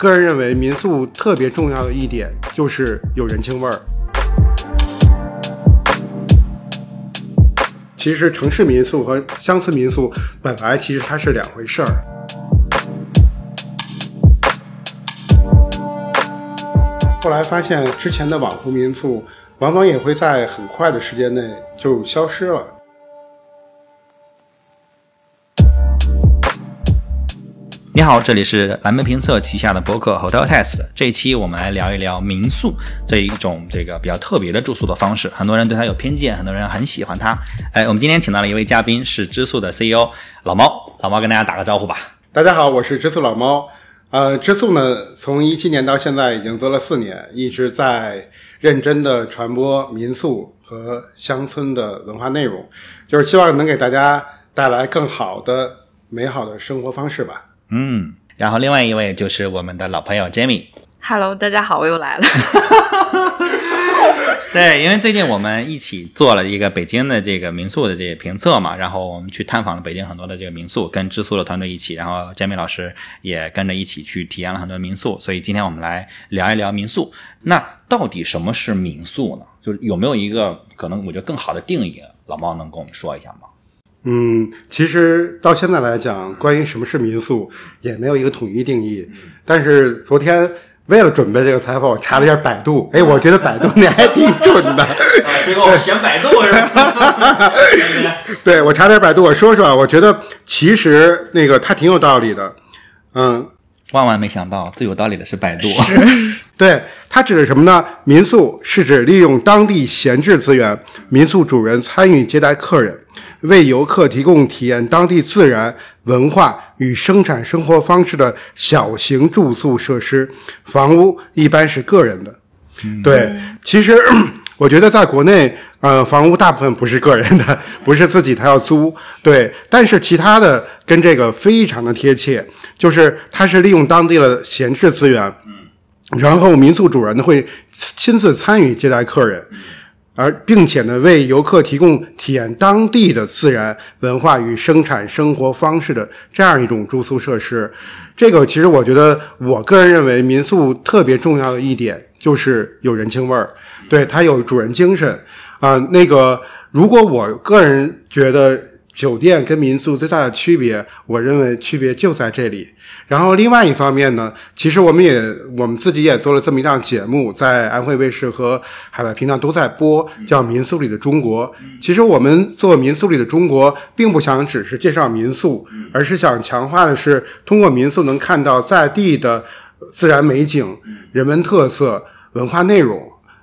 个人认为，民宿特别重要的一点就是有人情味儿。其实城市民宿和乡村民宿本来其实它是两回事儿。后来发现，之前的网红民宿往往也会在很快的时间内就消失了。你好，这里是蓝莓评测旗下的博客 Hotel Test。这一期我们来聊一聊民宿这一种这个比较特别的住宿的方式。很多人对它有偏见，很多人很喜欢它。哎，我们今天请到了一位嘉宾，是知宿的 CEO 老猫。老猫跟大家打个招呼吧。大家好，我是知宿老猫。呃，知宿呢，从一七年到现在已经做了四年，一直在认真的传播民宿和乡村的文化内容，就是希望能给大家带来更好的、美好的生活方式吧。嗯，然后另外一位就是我们的老朋友 Jamie。Hello，大家好，我又来了。对，因为最近我们一起做了一个北京的这个民宿的这个评测嘛，然后我们去探访了北京很多的这个民宿，跟知宿的团队一起，然后 Jamie 老师也跟着一起去体验了很多民宿，所以今天我们来聊一聊民宿。那到底什么是民宿呢？就是有没有一个可能我觉得更好的定义？老猫能跟我们说一下吗？嗯，其实到现在来讲，关于什么是民宿，也没有一个统一定义。但是昨天。为了准备这个采访，我查了一下百度。哎，我觉得百度那还挺准的。啊结果我选百度是吧？对，我查点百度，我说说。我觉得其实那个它挺有道理的。嗯，万万没想到，最有道理的是百度。对，它指的什么呢？民宿是指利用当地闲置资源，民宿主人参与接待客人，为游客提供体验当地自然。文化与生产生活方式的小型住宿设施，房屋一般是个人的。对，其实 我觉得在国内，呃，房屋大部分不是个人的，不是自己他要租。对，但是其他的跟这个非常的贴切，就是他是利用当地的闲置资源，然后民宿主人呢会亲自参与接待客人。而并且呢，为游客提供体验当地的自然文化与生产生活方式的这样一种住宿设施，这个其实我觉得，我个人认为民宿特别重要的一点就是有人情味儿，对它有主人精神啊。那个，如果我个人觉得。酒店跟民宿最大的区别，我认为区别就在这里。然后另外一方面呢，其实我们也我们自己也做了这么一档节目，在安徽卫视和海外频道都在播，叫《民宿里的中国》。其实我们做《民宿里的中国》，并不想只是介绍民宿，而是想强化的是通过民宿能看到在地的自然美景、人文特色、文化内容。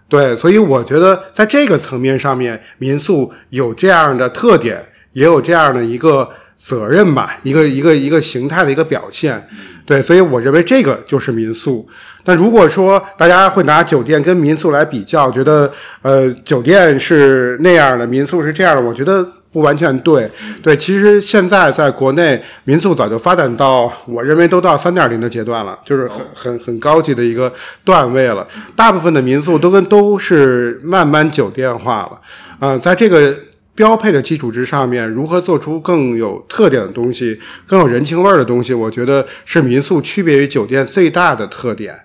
对，所以我觉得在这个层面上面，民宿有这样的特点。也有这样的一个责任吧，一个一个一个形态的一个表现，对，所以我认为这个就是民宿。但如果说大家会拿酒店跟民宿来比较，觉得呃酒店是那样的，民宿是这样的，我觉得不完全对。对，其实现在在国内民宿早就发展到我认为都到三点零的阶段了，就是很很很高级的一个段位了。大部分的民宿都跟都是慢慢酒店化了，啊，在这个。标配的基础之上面，如何做出更有特点的东西、更有人情味儿的东西？我觉得是民宿区别于酒店最大的特点。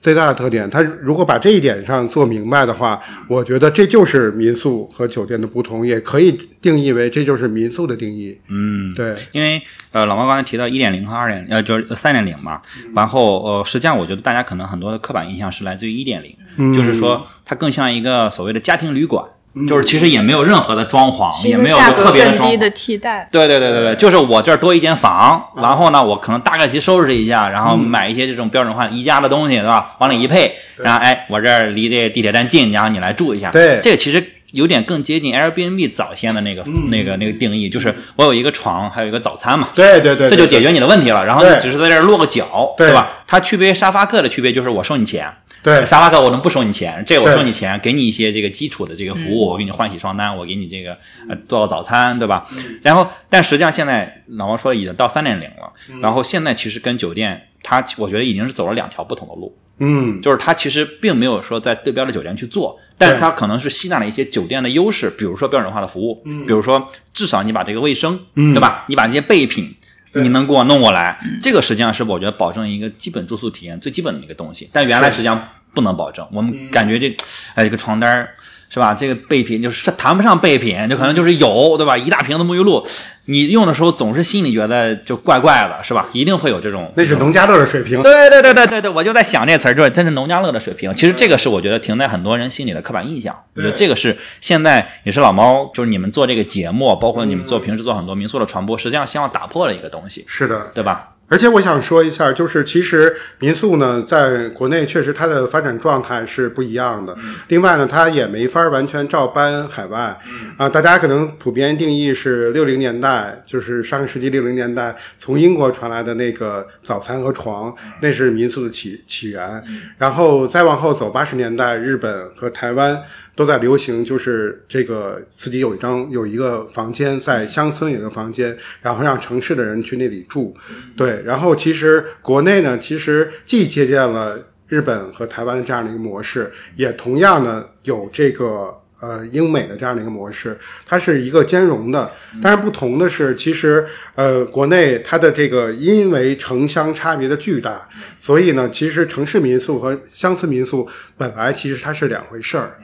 最大的特点，它如果把这一点上做明白的话，我觉得这就是民宿和酒店的不同，也可以定义为这就是民宿的定义。嗯，对，因为呃，老毛刚才提到一点零和二点呃，就是三点零嘛。然后呃，实际上我觉得大家可能很多的刻板印象是来自于一点零，就是说它更像一个所谓的家庭旅馆。就是其实也没有任何的装潢，也没有特别的装潢。的替代。对对对对对，就是我这儿多一间房，然后呢，我可能大概去收拾一下，然后买一些这种标准化宜家的东西，对吧？往里一配，然后哎，我这儿离这地铁站近，然后你来住一下。对，这个其实有点更接近 Airbnb 早先的那个那个那个定义，就是我有一个床，还有一个早餐嘛。对对对，这就解决你的问题了。然后你只是在这儿落个脚，对吧？它区别沙发客的区别就是我收你钱。对，沙发客我能不收你钱？这我收你钱，给你一些这个基础的这个服务，我给你换洗床单，我给你这个呃做了早餐，对吧？然后，但实际上现在老王说已经到三点零了，然后现在其实跟酒店，它我觉得已经是走了两条不同的路。嗯，就是它其实并没有说在对标的酒店去做，但是它可能是吸纳了一些酒店的优势，比如说标准化的服务，比如说至少你把这个卫生，对吧？你把这些备品。你能给我弄过来，这个实际上是我觉得保证一个基本住宿体验最基本的一个东西。但原来实际上不能保证，我们感觉这，哎，这个床单儿是吧？这个备品就是谈不上备品，就可能就是有，对吧？一大瓶子沐浴露，你用的时候总是心里觉得就怪怪的，是吧？一定会有这种，那是农家乐的水平。对对对对对对，我就在想这词儿，就是真是农家乐的水平。其实这个是我觉得停在很多人心里的刻板印象。我觉得这个是现在也是老猫，就是你们做这个节目，包括你们做平时做很多民宿的传播，实际上希望打破了一个东西，是的，对吧？而且我想说一下，就是其实民宿呢，在国内确实它的发展状态是不一样的。另外呢，它也没法完全照搬海外。啊，大家可能普遍定义是六零年代，就是上个世纪六零年代从英国传来的那个早餐和床，那是民宿的起起源。然后再往后走，八十年代日本和台湾。都在流行，就是这个自己有一张有一个房间，在乡村有一个房间，然后让城市的人去那里住。对，然后其实国内呢，其实既借鉴了日本和台湾的这样的一个模式，也同样呢有这个呃英美的这样的一个模式，它是一个兼容的。但是不同的是，其实呃国内它的这个因为城乡差别的巨大，所以呢，其实城市民宿和乡村民宿本来其实它是两回事儿。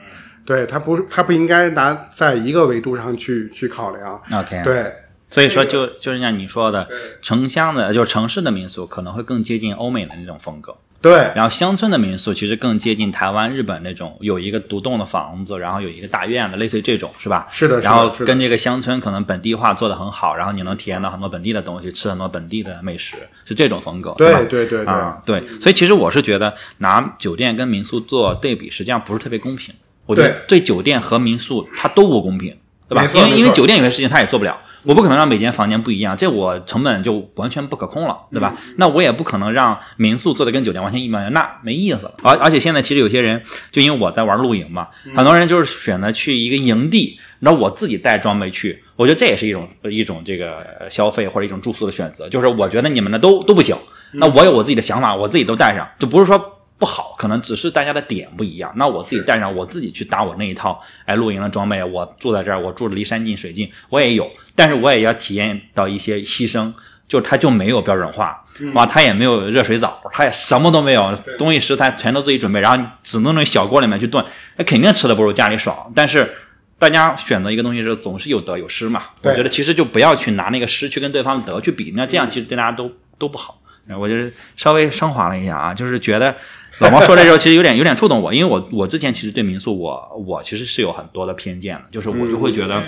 对它不是，它不应该拿在一个维度上去去考量。OK，对，所以说就就是像你说的，城乡的，就是城市的民宿可能会更接近欧美的那种风格。对，然后乡村的民宿其实更接近台湾、日本那种有一个独栋的房子，然后有一个大院子，类似于这种，是吧？是的。然后跟这个乡村可能本地化做得很好，然后你能体验到很多本地的东西，吃很多本地的美食，是这种风格。对对对对啊，对。所以其实我是觉得拿酒店跟民宿做对比，实际上不是特别公平。我觉得对酒店和民宿它都不公平，对吧？因为因为酒店有些事情它也做不了，我不可能让每间房间不一样，这我成本就完全不可控了，对吧？那我也不可能让民宿做的跟酒店完全一模一样，那没意思了。而而且现在其实有些人，就因为我在玩露营嘛，很多人就是选择去一个营地，然后我自己带装备去，我觉得这也是一种一种这个消费或者一种住宿的选择。就是我觉得你们的都都不行，那我有我自己的想法，我自己都带上，就不是说。不好，可能只是大家的点不一样。那我自己带上，我自己去打我那一套，哎，露营的装备，我住在这儿，我住的离山近水近，我也有。但是我也要体验到一些牺牲，就它就没有标准化，哇，它也没有热水澡，它也什么都没有，东西食材全都自己准备，然后只能那小锅里面去炖，那肯定吃的不如家里爽。但是大家选择一个东西时候，总是有得有失嘛。我觉得其实就不要去拿那个失去跟对方的得去比，那这样其实对大家都都不好。我就是稍微升华了一下啊，就是觉得。老毛说这时候其实有点有点触动我，因为我我之前其实对民宿我我其实是有很多的偏见的，就是我就会觉得，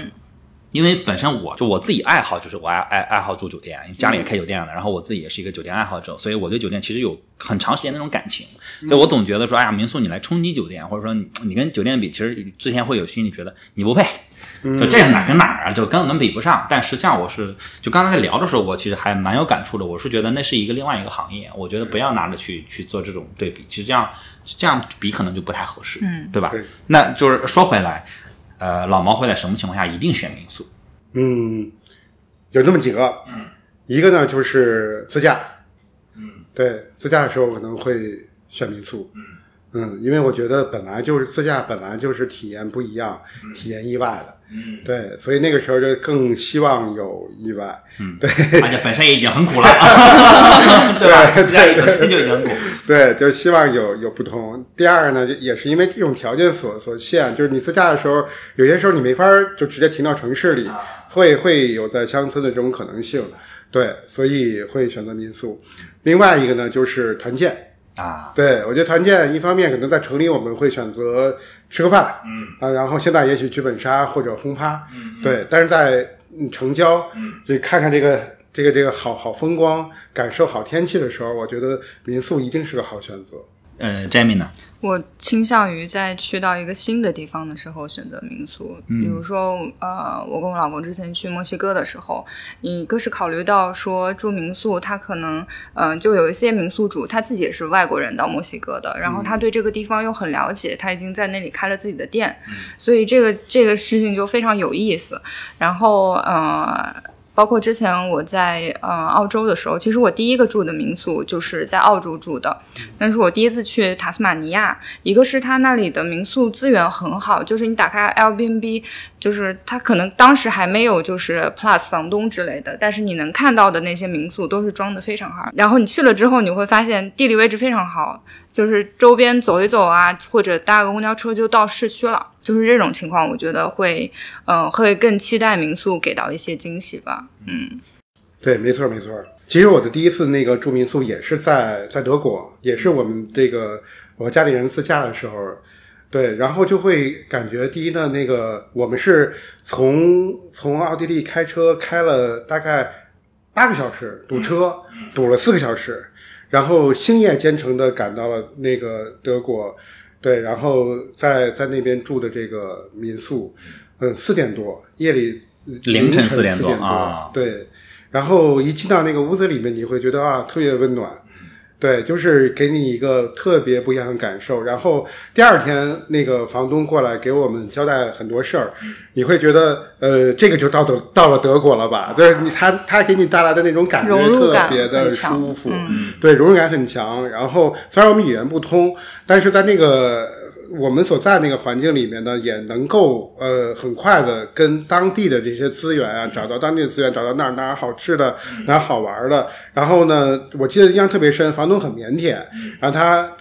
因为本身我就我自己爱好就是我爱爱爱好住酒店，家里也开酒店的，然后我自己也是一个酒店爱好者，所以我对酒店其实有很长时间那种感情，所以我总觉得说，哎呀，民宿你来冲击酒店，或者说你跟酒店比，其实之前会有心里觉得你不配。就这哪跟哪儿啊？就根本比不上。但实际上，我是就刚才在聊的时候，我其实还蛮有感触的。我是觉得那是一个另外一个行业，我觉得不要拿着去去做这种对比。其实这样这样比可能就不太合适，嗯，对吧？那就是说回来，呃，老毛会在什么情况下一定选民宿？嗯，有这么几个，嗯，一个呢就是自驾，嗯，对，自驾的时候可能会选民宿，嗯。嗯，因为我觉得本来就是自驾，本来就是体验不一样，体验意外的。嗯，对，所以那个时候就更希望有意外。嗯，对，而且本身也已经很苦了，对吧？自驾本身就已经苦。对，就希望有有不同。第二呢，也是因为这种条件所所限，就是你自驾的时候，有些时候你没法就直接停到城市里，会会有在乡村的这种可能性。对，所以会选择民宿。另外一个呢，就是团建。啊，对，我觉得团建一方面可能在城里我们会选择吃个饭，嗯。啊，然后现在也许剧本杀或者轰趴，嗯，对，但是在城郊，嗯，就看看这个这个这个好好风光，感受好天气的时候，我觉得民宿一定是个好选择。呃，Jamie 呢？我倾向于在去到一个新的地方的时候选择民宿。比如说，呃，我跟我老公之前去墨西哥的时候，一个是考虑到说住民宿，他可能，嗯，就有一些民宿主他自己也是外国人到墨西哥的，然后他对这个地方又很了解，他已经在那里开了自己的店，所以这个这个事情就非常有意思。然后，呃。包括之前我在呃澳洲的时候，其实我第一个住的民宿就是在澳洲住的，但是我第一次去塔斯马尼亚，一个是它那里的民宿资源很好，就是你打开 Airbnb，就是它可能当时还没有就是 Plus 房东之类的，但是你能看到的那些民宿都是装的非常好，然后你去了之后，你会发现地理位置非常好。就是周边走一走啊，或者搭个公交车就到市区了。就是这种情况，我觉得会，嗯，会更期待民宿给到一些惊喜吧。嗯，对，没错没错。其实我的第一次那个住民宿也是在在德国，也是我们这个我家里人自驾的时候，对，然后就会感觉第一呢，那个我们是从从奥地利开车开了大概八个小时，堵车堵了四个小时。然后星夜兼程的赶到了那个德国，对，然后在在那边住的这个民宿，嗯，四点多，夜里凌晨四点多啊，对，然后一进到那个屋子里面，你会觉得啊，特别温暖。对，就是给你一个特别不一样的感受。然后第二天，那个房东过来给我们交代很多事儿，你会觉得，呃，这个就到德到了德国了吧？就是你他他给你带来的那种感觉特别的舒服，对，融入感很强。然后虽然我们语言不通，但是在那个。我们所在那个环境里面呢，也能够呃很快的跟当地的这些资源啊，找到当地的资源，找到哪儿哪儿好吃的，哪儿好玩的。然后呢，我记得印象特别深，房东很腼腆，然后他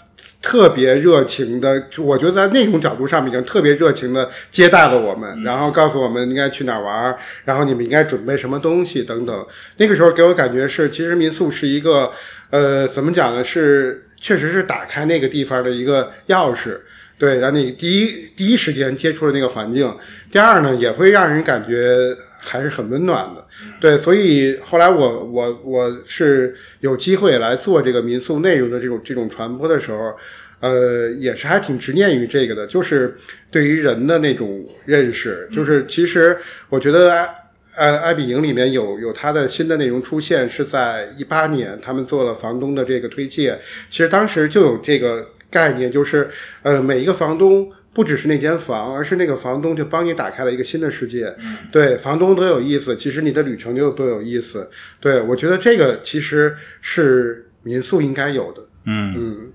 特别热情的，我觉得在那种角度上面已经特别热情的接待了我们，然后告诉我们应该去哪儿玩，然后你们应该准备什么东西等等。那个时候给我感觉是，其实民宿是一个呃怎么讲呢？是确实是打开那个地方的一个钥匙。对，让你第一第一时间接触了那个环境，第二呢，也会让人感觉还是很温暖的。对，所以后来我我我是有机会来做这个民宿内容的这种这种传播的时候，呃，也是还挺执念于这个的，就是对于人的那种认识，就是其实我觉得埃呃埃比营里面有有它的新的内容出现，是在一八年他们做了房东的这个推介，其实当时就有这个。概念就是，呃，每一个房东不只是那间房，而是那个房东就帮你打开了一个新的世界。对，房东多有意思，其实你的旅程就多有意思。对，我觉得这个其实是民宿应该有的。嗯嗯，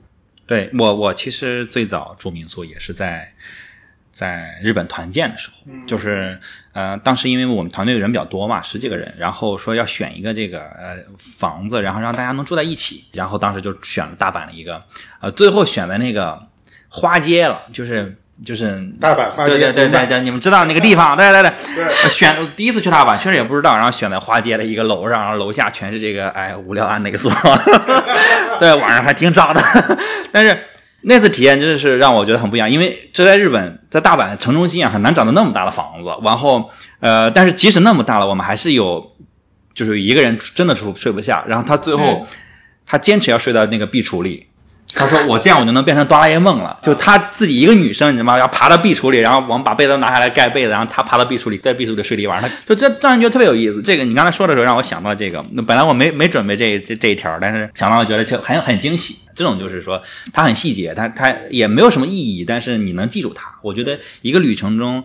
对我我其实最早住民宿也是在在日本团建的时候，就是呃，当时因为我们团队人比较多嘛，十几个人，然后说要选一个这个呃房子，然后让大家能住在一起，然后当时就选了大阪的一个。呃，最后选的那个花街了，就是就是大阪花街，对对对对对，你们知道那个地方，对对对，选第一次去大阪，确实也不知道，然后选在花街的一个楼上，然后楼下全是这个哎无聊安那个所，对，晚上还挺早的，但是那次体验真的是让我觉得很不一样，因为这在日本，在大阪城中心啊，很难找到那么大的房子，然后呃，但是即使那么大了，我们还是有就是一个人真的睡睡不下，然后他最后他坚持要睡到那个壁橱里。他说：“我这样我就能变成哆啦 A 梦了。就他自己一个女生，你知道吗？要爬到壁橱里，然后我们把被子拿下来盖被子，然后他爬到壁橱里，在壁橱里睡了一晚上。就这让人觉得特别有意思。这个你刚才说的时候，让我想到这个。那本来我没没准备这这这一条，但是想到觉得就很很惊喜。这种就是说，它很细节，它它也没有什么意义，但是你能记住它。我觉得一个旅程中。”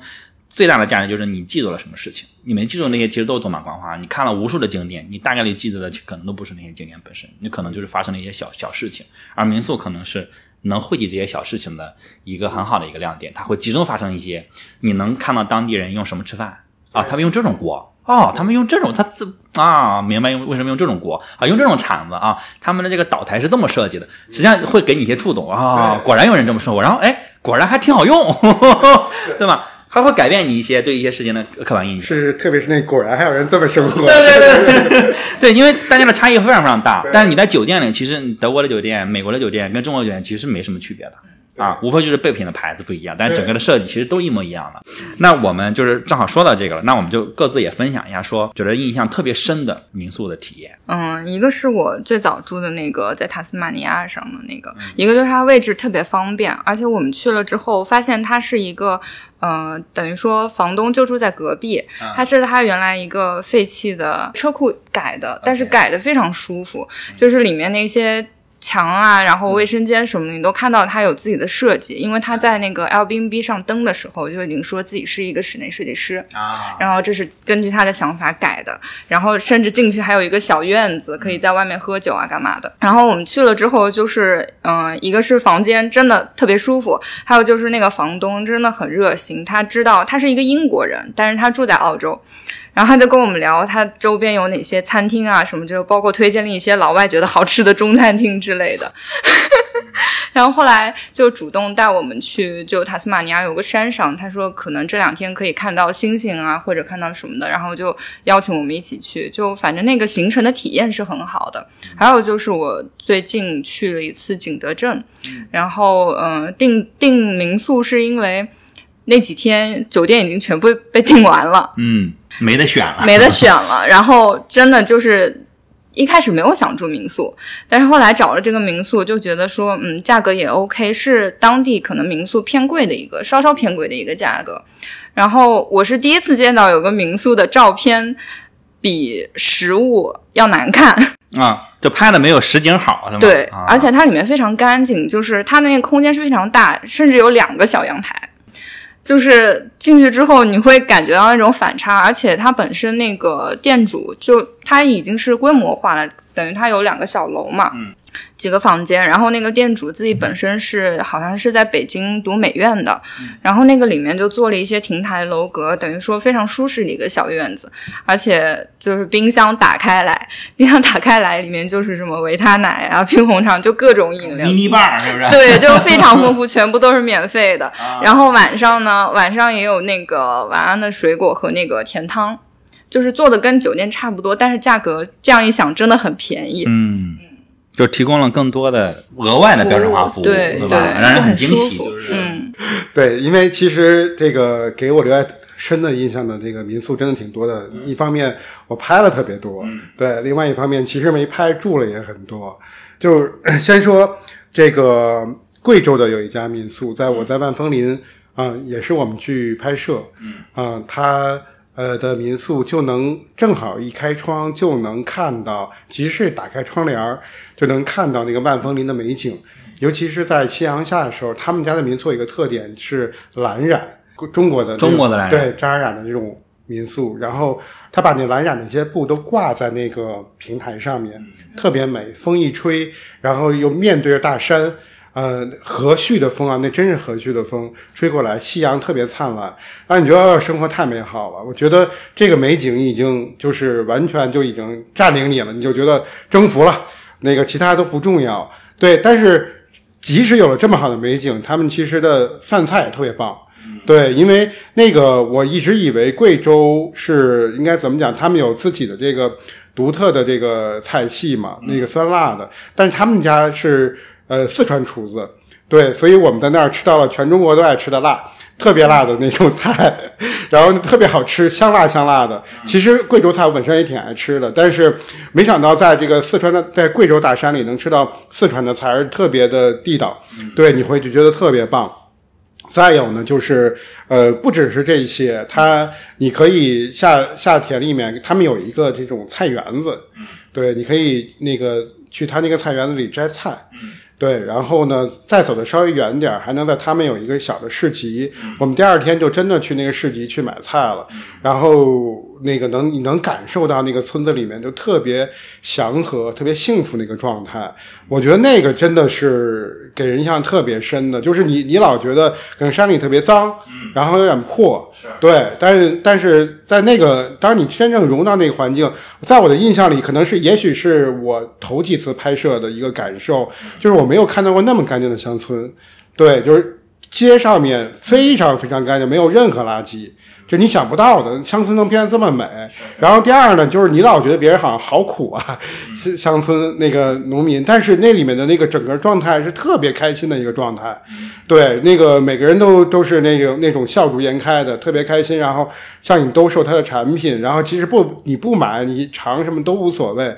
最大的价值就是你记住了什么事情，你没记住那些其实都是走马观花。你看了无数的景点，你大概率记得的可能都不是那些景点本身，你可能就是发生了一些小小事情。而民宿可能是能汇集这些小事情的一个很好的一个亮点，它会集中发生一些。你能看到当地人用什么吃饭啊？他们用这种锅哦，他们用这种，他自啊明白用为什么用这种锅啊？用这种铲子啊？他们的这个岛台是这么设计的，实际上会给你一些触动啊。果然有人这么说，然后哎，果然还挺好用，对吧？它会改变你一些对一些事情的刻板印象，是特别是那果然还有人这么生活，对 对对对对，因为大家的差异非常非常大。但是你在酒店里，其实德国的酒店、美国的酒店跟中国酒店其实没什么区别的。啊，无非就是备品的牌子不一样，但是整个的设计其实都一模一样的。那我们就是正好说到这个了，那我们就各自也分享一下，说觉得印象特别深的民宿的体验。嗯，一个是我最早住的那个在塔斯马尼亚上的那个，一个就是它位置特别方便，而且我们去了之后发现它是一个，呃，等于说房东就住在隔壁，它是它原来一个废弃的车库改的，但是改的非常舒服，就是里面那些。墙啊，然后卫生间什么的，你都看到它有自己的设计，因为他在那个 Airbnb 上登的时候就已经说自己是一个室内设计师。啊，然后这是根据他的想法改的，然后甚至进去还有一个小院子，可以在外面喝酒啊干嘛的。然后我们去了之后，就是嗯、一个是房间真的特别舒服，还有就是那个房东真的很热心，他知道他是一个英国人，但是他住在澳洲。然后他就跟我们聊，他周边有哪些餐厅啊，什么就包括推荐了一些老外觉得好吃的中餐厅之类的。然后后来就主动带我们去，就塔斯马尼亚有个山上，他说可能这两天可以看到星星啊，或者看到什么的，然后就邀请我们一起去。就反正那个行程的体验是很好的。还有就是我最近去了一次景德镇，然后嗯、呃订订民宿是因为那几天酒店已经全部被订完了。嗯，没得选了，没得选了。然后真的就是一开始没有想住民宿，但是后来找了这个民宿，就觉得说，嗯，价格也 OK，是当地可能民宿偏贵的一个，稍稍偏贵的一个价格。然后我是第一次见到有个民宿的照片比实物要难看，啊，就拍的没有实景好，是吗？对，啊而且它里面非常干净，就是它那个空间是非常大，甚至有两个小阳台。就是进去之后，你会感觉到那种反差，而且它本身那个店主就他已经是规模化了，等于他有两个小楼嘛，几个房间，然后那个店主自己本身是好像是在北京读美院的，然后那个里面就做了一些亭台楼阁，等于说非常舒适的一个小院子，而且就是冰箱打开来，冰箱打开来里面就是什么维他奶啊、冰红茶，就各种饮料迷，你棒是不是？对，就非常丰富，全部都是免费的。啊然后晚上呢，晚上也有那个晚安的水果和那个甜汤，就是做的跟酒店差不多，但是价格这样一想真的很便宜。嗯，就提供了更多的额外的标准化服务，对吧？让人很惊喜，就是嗯，对，因为其实这个给我留下深的印象的这个民宿真的挺多的。一方面我拍了特别多，对；另外一方面其实没拍，住了也很多。就先说这个贵州的有一家民宿，在我在万峰林啊、也是我们去拍摄，嗯啊、它。呃的民宿就能正好一开窗就能看到，即使打开窗帘儿就能看到那个万峰林的美景。尤其是在夕阳下的时候，他们家的民宿有一个特点是蓝染，中国的中国的蓝染对扎染的那种民宿。然后他把那蓝染那些布都挂在那个平台上面，特别美。风一吹，然后又面对着大山，呃，和煦的风啊，那真是和煦的风吹过来，夕阳特别灿烂，啊，你觉得生活太美好了。我觉得这个美景已经就是完全就已经占领你了，你就觉得征服了，那个其他都不重要。对，但是即使有了这么好的美景，他们其实的饭菜也特别棒。对，因为那个我一直以为贵州是应该怎么讲，他们有自己的这个独特的这个菜系嘛，那个酸辣的，但是他们家是呃四川厨子，对，所以我们在那儿吃到了全中国都爱吃的辣，特别辣的那种菜，然后特别好吃，香辣香辣的。其实贵州菜我本身也挺爱吃的，但是没想到在这个四川的在贵州大山里能吃到四川的菜，而特别的地道，对，你会就觉得特别棒。再有呢，就是呃，不只是这些，它你可以下下田里面，他们有一个这种菜园子，对，你可以那个去他那个菜园子里摘菜，对，然后呢，再走的稍微远点儿，还能在他们有一个小的市集。我们第二天就真的去那个市集去买菜了，然后那个能你能感受到那个村子里面就特别祥和、特别幸福那个状态。我觉得那个真的是给人印象特别深的，就是你你老觉得可能山里特别脏，然后有点破，对，但是但是在那个当你真正融到那个环境，在我的印象里，可能是也许是我头几次拍摄的一个感受，就是我没有看到过那么干净的乡村，对，就是街上面非常非常干净，没有任何垃圾。就你想不到的，乡村能变得这么美。然后第二呢，就是你老觉得别人好像好苦啊，乡村那个农民，但是那里面的那个整个状态是特别开心的一个状态。对，那个每个人都都是那种那种笑逐颜开的，特别开心。然后向你兜售他的产品，然后其实不你不买你尝什么都无所谓，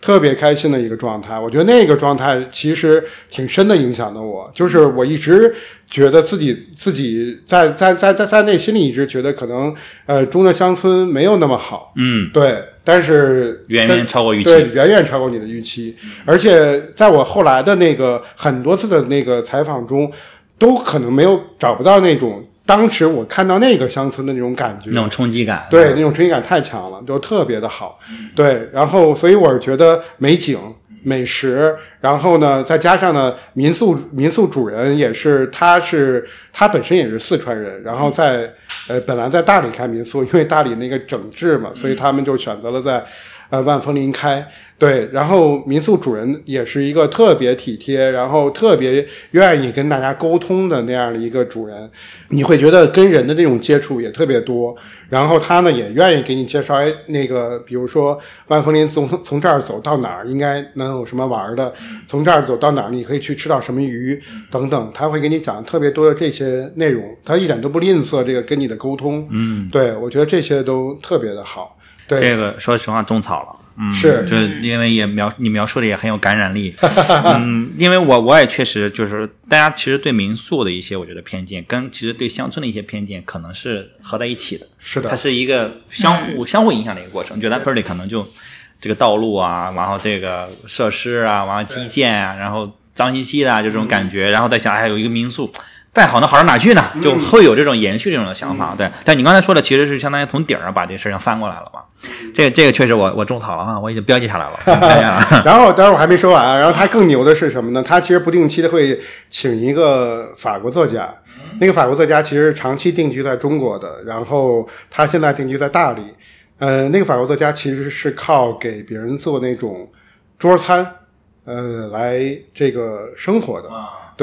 特别开心的一个状态。我觉得那个状态其实挺深的影响的我，就是我一直觉得自己自己在在在在在内心里一直觉得可能呃中的乡村没有那么好。嗯，对，但是远远超过预期对，远远超过你的预期。而且在我后来的那个很多次的那个采访中，都可能没有找不到那种当时我看到那个乡村的那种感觉，那种冲击感，对，那种冲击感太强了，就特别的好。对，然后所以我是觉得美景、美食，然后呢，再加上呢，民宿民宿主人也是，他是他本身也是四川人，然后在呃本来在大理开民宿，因为大理那个整治嘛，所以他们就选择了在呃万峰林开。对，然后民宿主人也是一个特别体贴，然后特别愿意跟大家沟通的那样的一个主人，你会觉得跟人的这种接触也特别多。然后他呢也愿意给你介绍，哎，那个比如说万峰林从从这儿走到哪儿应该能有什么玩的，从这儿走到哪儿你可以去吃到什么鱼等等，他会给你讲特别多的这些内容，他一点都不吝啬这个跟你的沟通。嗯，对我觉得这些都特别的好。对，这个说实话种草了。嗯，是，就因为也描你描述的也很有感染力，嗯，因为我我也确实就是大家其实对民宿的一些我觉得偏见，跟其实对乡村的一些偏见可能是合在一起的，是的。它是一个相互相互影响的一个过程。觉得 e l y 可能就这个道路啊，然后这个设施啊，然后基建啊，然后脏兮兮的就这种感觉，然后再想哎有一个民宿。再好能好到哪去呢？就会有这种延续这种的想法，对。但你刚才说的其实是相当于从顶上把这事情翻过来了嘛？这个这个确实我我种草了啊，我已经标记下来了。然后，待会儿我还没说完啊。然后他更牛的是什么呢？他其实不定期的会请一个法国作家，那个法国作家其实长期定居在中国的，然后他现在定居在大理。呃，那个法国作家其实是靠给别人做那种桌餐，呃，来这个生活的。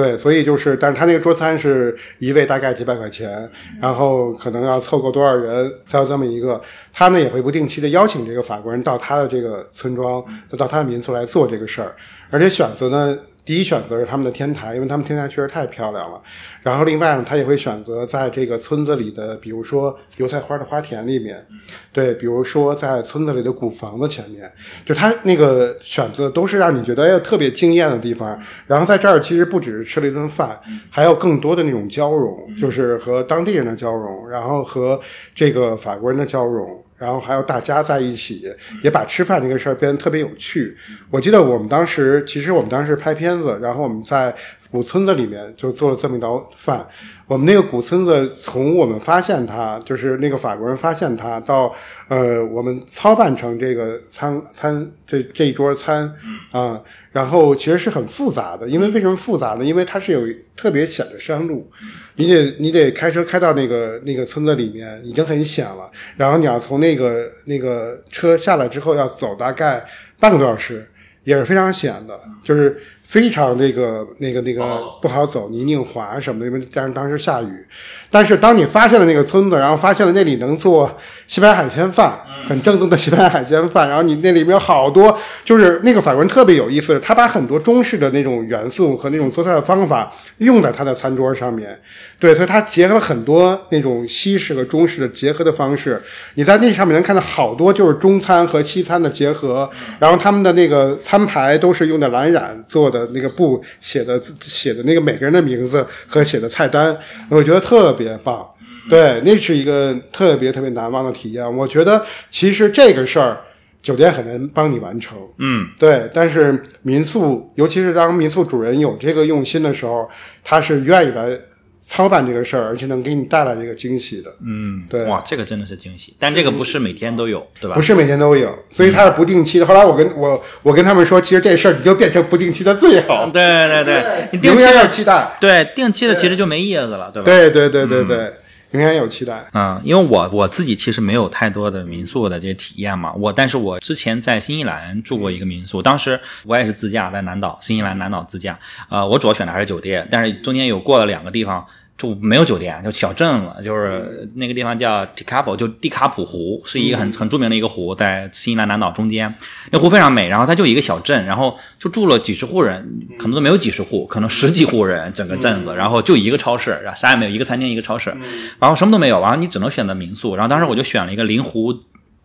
对，所以就是，但是他那个桌餐是一位大概几百块钱，然后可能要凑够多少人才有这么一个。他呢也会不定期的邀请这个法国人到他的这个村庄，再到他的民宿来做这个事儿，而且选择呢。第一选择是他们的天台，因为他们天台确实太漂亮了。然后另外呢，他也会选择在这个村子里的，比如说油菜花的花田里面，对，比如说在村子里的古房子前面，就他那个选择都是让你觉得哎特别惊艳的地方。然后在这儿其实不只是吃了一顿饭，还有更多的那种交融，就是和当地人的交融，然后和这个法国人的交融。然后还有大家在一起，也把吃饭这个事儿变得特别有趣。我记得我们当时，其实我们当时拍片子，然后我们在古村子里面就做了这么一道饭。我们那个古村子，从我们发现它，就是那个法国人发现它，到呃我们操办成这个餐餐这这一桌餐啊，然后其实是很复杂的。因为为什么复杂呢？因为它是有特别险的山路。你得你得开车开到那个那个村子里面，已经很险了。然后你要从那个那个车下来之后，要走大概半个多小时，也是非常险的，就是非常那个那个那个不好走，泥泞滑什么的。因为但是当时下雨，但是当你发现了那个村子，然后发现了那里能做西班牙海鲜饭。很正宗的西班牙海鲜饭，然后你那里面有好多，就是那个法国人特别有意思，他把很多中式的那种元素和那种做菜的方法用在他的餐桌上面，对，所以他结合了很多那种西式和中式的结合的方式。你在那上面能看到好多就是中餐和西餐的结合，然后他们的那个餐牌都是用的蓝染做的那个布写的写的那个每个人的名字和写的菜单，我觉得特别棒。对，那是一个特别特别难忘的体验。我觉得其实这个事儿，酒店很难帮你完成。嗯，对。但是民宿，尤其是当民宿主人有这个用心的时候，他是愿意来操办这个事儿，而且能给你带来这个惊喜的。嗯，对。哇，这个真的是惊喜。但这个不是每天都有，对吧？不是每天都有，所以它是不定期的。后来我跟我我跟他们说，其实这事儿你就变成不定期的最好。对对对，你定期要期待。对，定期的其实就没意思了，对吧？对对对对对。永远有期待嗯，因为我我自己其实没有太多的民宿的这些体验嘛，我但是我之前在新西兰住过一个民宿，当时我也是自驾在南岛，新西兰南岛自驾，呃，我主要选的还是酒店，但是中间有过了两个地方。就没有酒店，就小镇了，就是那个地方叫蒂卡普，就蒂卡普湖，是一个很很著名的一个湖，在新西兰南岛中间，那湖非常美。然后它就一个小镇，然后就住了几十户人，可能都没有几十户，可能十几户人，整个镇子，然后就一个超市，然后啥也没有，一个餐厅，一个超市，然后什么都没有，然后你只能选择民宿。然后当时我就选了一个临湖。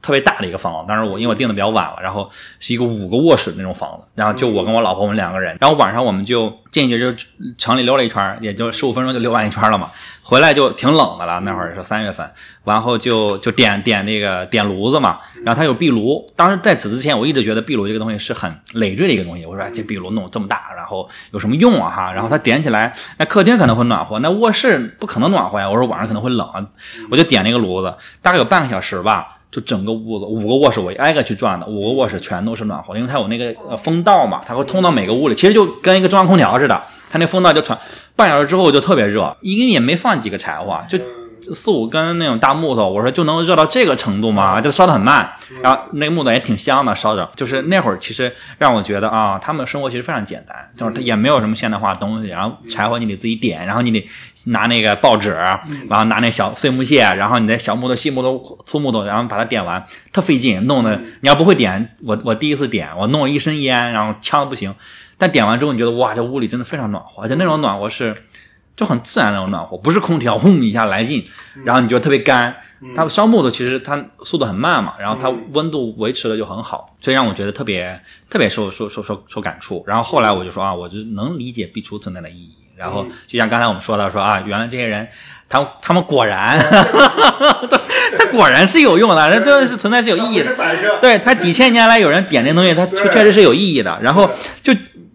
特别大的一个房子，当时我因为我订的比较晚了，然后是一个五个卧室的那种房子，然后就我跟我老婆我们两个人，然后晚上我们就进去就城里溜了一圈，也就十五分钟就溜完一圈了嘛。回来就挺冷的了，那会儿是三月份，然后就就点点那个点炉子嘛，然后它有壁炉。当时在此之前，我一直觉得壁炉这个东西是很累赘的一个东西。我说，这壁炉弄这么大，然后有什么用啊哈？然后它点起来，那客厅可能会暖和，那卧室不可能暖和呀。我说晚上可能会冷，我就点那个炉子，大概有半个小时吧。就整个屋子五个卧室，我挨个去转的，五个卧室全都是暖和的，因为它有那个风道嘛，它会通到每个屋里，其实就跟一个中央空调似的，它那风道就传。半小时之后就特别热，因为也没放几个柴火，就。四五根那种大木头，我说就能热到这个程度吗？就烧得很慢，然后那个木头也挺香的，烧着。就是那会儿其实让我觉得啊，他们的生活其实非常简单，就是他也没有什么现代化的东西，然后柴火你得自己点，然后你得拿那个报纸，然后拿那小碎木屑，然后你在小木头、细木头、粗木头，然后把它点完，特费劲，弄得你要不会点，我我第一次点，我弄了一身烟，然后呛的不行，但点完之后你觉得哇，这屋里真的非常暖和，而且那种暖和是。就很自然那种暖和，不是空调轰一下来劲，然后你就特别干。它烧木头其实它速度很慢嘛，然后它温度维持的就很好，所以让我觉得特别特别受受受受受感触。然后后来我就说啊，我就能理解壁橱存在的意义。然后就像刚才我们说到说啊，原来这些人他他们果然，他果然是有用的，这真的是存在是有意义的。对他几千年来有人点这东西，他确确实是有意义的。然后就。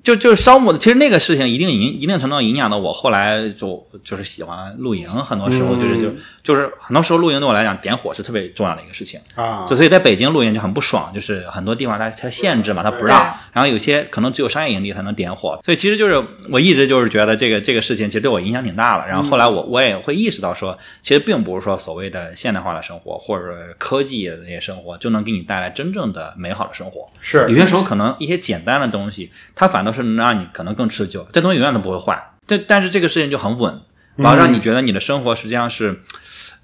就就是烧木的，其实那个事情一定影一定程度上影响到我后来就就是喜欢露营，很多时候就是就就是很多时候露营对我来讲点火是特别重要的一个事情啊，所以在北京露营就很不爽，就是很多地方它它限制嘛，它不让，然后有些可能只有商业营地才能点火，所以其实就是我一直就是觉得这个这个事情其实对我影响挺大的，然后后来我我也会意识到说，其实并不是说所谓的现代化的生活或者科技的那些生活就能给你带来真正的美好的生活，是。有些时候可能一些简单的东西，它反倒是能让你可能更持久，这东西永远都不会坏。这但是这个事情就很稳，然后让你觉得你的生活实际上是，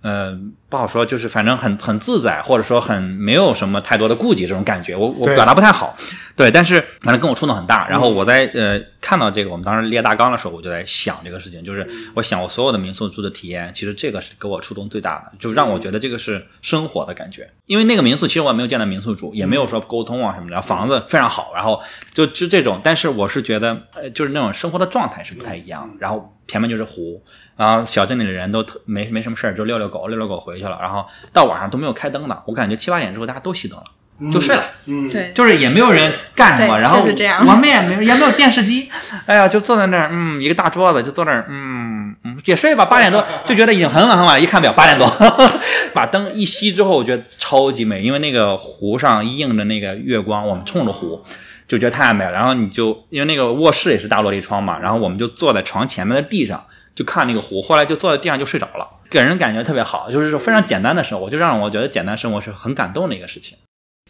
呃，不好说，就是反正很很自在，或者说很没有什么太多的顾忌这种感觉。我我表达不太好。对，但是反正跟我触动很大。然后我在呃看到这个，我们当时列大纲的时候，我就在想这个事情，就是我想我所有的民宿住的体验，其实这个是给我触动最大的，就让我觉得这个是生活的感觉。因为那个民宿其实我也没有见到民宿主，也没有说沟通啊什么的，房子非常好，然后就就这种。但是我是觉得，呃，就是那种生活的状态是不太一样的。然后前面就是湖，然后小镇里的人都没没什么事儿，就遛遛狗，遛遛狗回去了。然后到晚上都没有开灯的，我感觉七八点之后大家都熄灯了。就睡了，嗯，对，就是也没有人干什么，然后就是这样我们也没有也没有电视机，哎呀，就坐在那儿，嗯，一个大桌子就坐那儿，嗯嗯，也睡吧，八点多就觉得已经很晚很晚，一看表八点多，把灯一熄之后，我觉得超级美，因为那个湖上映着那个月光，我们冲着湖就觉得太美了。然后你就因为那个卧室也是大落地窗嘛，然后我们就坐在床前面的地上就看那个湖，后来就坐在地上就睡着了，给人感觉特别好，就是说非常简单的生活，就让我觉得简单生活是很感动的一个事情。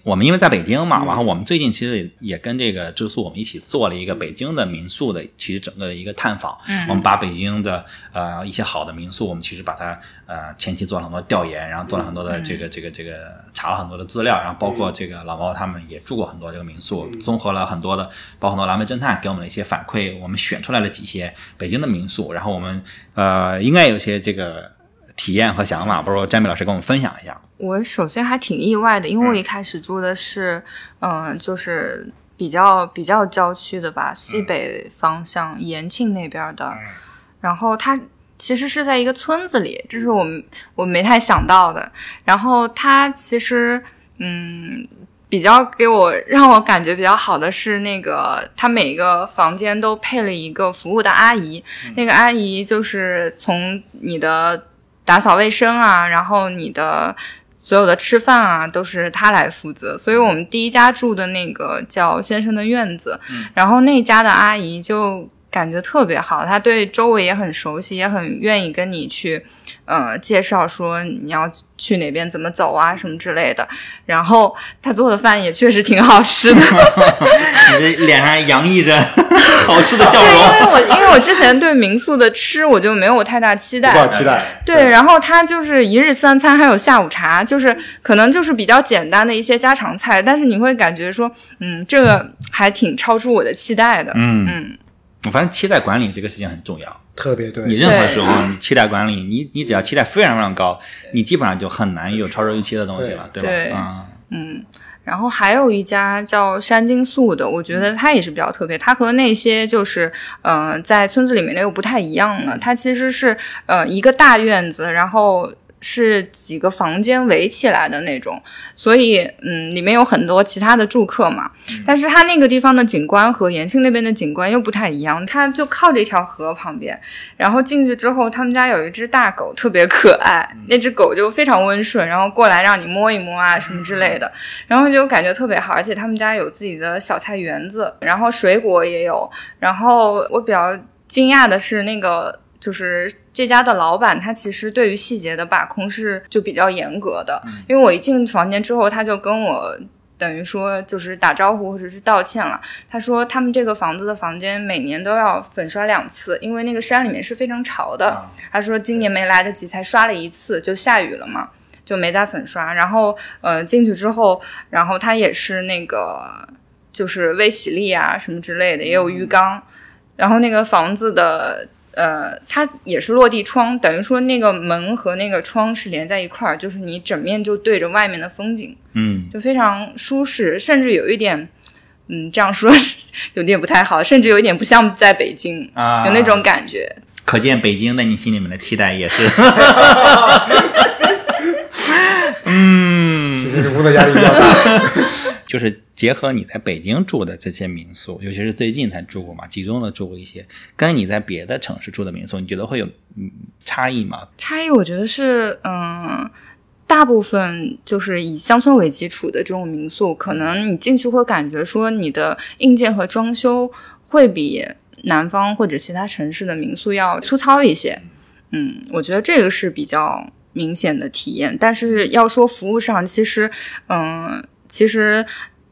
我们因为在北京嘛，然后我们最近其实也跟这个住宿我们一起做了一个北京的民宿的，其实整个的一个探访。嗯，我们把北京的呃一些好的民宿，我们其实把它呃前期做了很多调研，然后做了很多的这个这个这个查了很多的资料，然后包括这个老毛他们也住过很多这个民宿，综合了很多的，包括很多蓝莓侦探给我们的一些反馈，我们选出来了几些北京的民宿，然后我们呃应该有些这个体验和想法，不如詹米老师跟我们分享一下。我首先还挺意外的，因为我一开始住的是，嗯，就是比较比较郊区的吧，西北方向延庆那边的。然后它其实是在一个村子里，这是我们我没太想到的。然后它其实，嗯，比较给我让我感觉比较好的是那个，它每个房间都配了一个服务的阿姨，那个阿姨就是从你的打扫卫生啊，然后你的。所有的吃饭啊，都是他来负责，所以我们第一家住的那个叫先生的院子，然后那家的阿姨就感觉特别好，他对周围也很熟悉，也很愿意跟你去。呃，介绍说你要去哪边怎么走啊，什么之类的。然后他做的饭也确实挺好吃的，你这脸上洋溢着 好吃的笑容。对，因为我因为我之前对民宿的吃我就没有太大期待，不抱期待。对，然后他就是一日三餐还有下午茶，就是可能就是比较简单的一些家常菜，但是你会感觉说，嗯，这个还挺超出我的期待的。嗯嗯，反正期待管理这个事情很重要。特别对。你任何时候你期待管理，你你只要期待非常非常高，你基本上就很难有超出预期的东西了，对吧？对啊，嗯，然后还有一家叫山金素的，我觉得它也是比较特别。它和那些就是呃在村子里面的又不太一样了。它其实是呃一个大院子，然后是几个房间围起来的那种，所以嗯里面有很多其他的住客嘛。但是它那个地方的景观和延庆那边的景观又不太一样，它就靠着一条河旁边。然后进去之后，他们家有一只大狗，特别可爱。那只狗就非常温顺，然后过来让你摸一摸啊什么之类的，然后就感觉特别好。而且他们家有自己的小菜园子，然后水果也有。然后我比较惊讶的是，那个就是这家的老板，他其实对于细节的把控是就比较严格的。因为我一进房间之后，他就跟我。等于说就是打招呼或者是道歉了。他说他们这个房子的房间每年都要粉刷两次，因为那个山里面是非常潮的。他说今年没来得及，才刷了一次，就下雨了嘛，就没再粉刷。然后呃进去之后，然后他也是那个就是微洗力啊什么之类的，也有浴缸。然后那个房子的。呃，它也是落地窗，等于说那个门和那个窗是连在一块儿，就是你整面就对着外面的风景，嗯，就非常舒适，甚至有一点，嗯，这样说有点不太好，甚至有一点不像在北京啊，有那种感觉。可见北京在你心里面的期待也是，嗯，其实工作压力比较大。就是结合你在北京住的这些民宿，尤其是最近才住过嘛，集中的住过一些，跟你在别的城市住的民宿，你觉得会有嗯差异吗？差异，我觉得是嗯，大部分就是以乡村为基础的这种民宿，可能你进去会感觉说你的硬件和装修会比南方或者其他城市的民宿要粗糙一些。嗯，我觉得这个是比较明显的体验。但是要说服务上，其实嗯。其实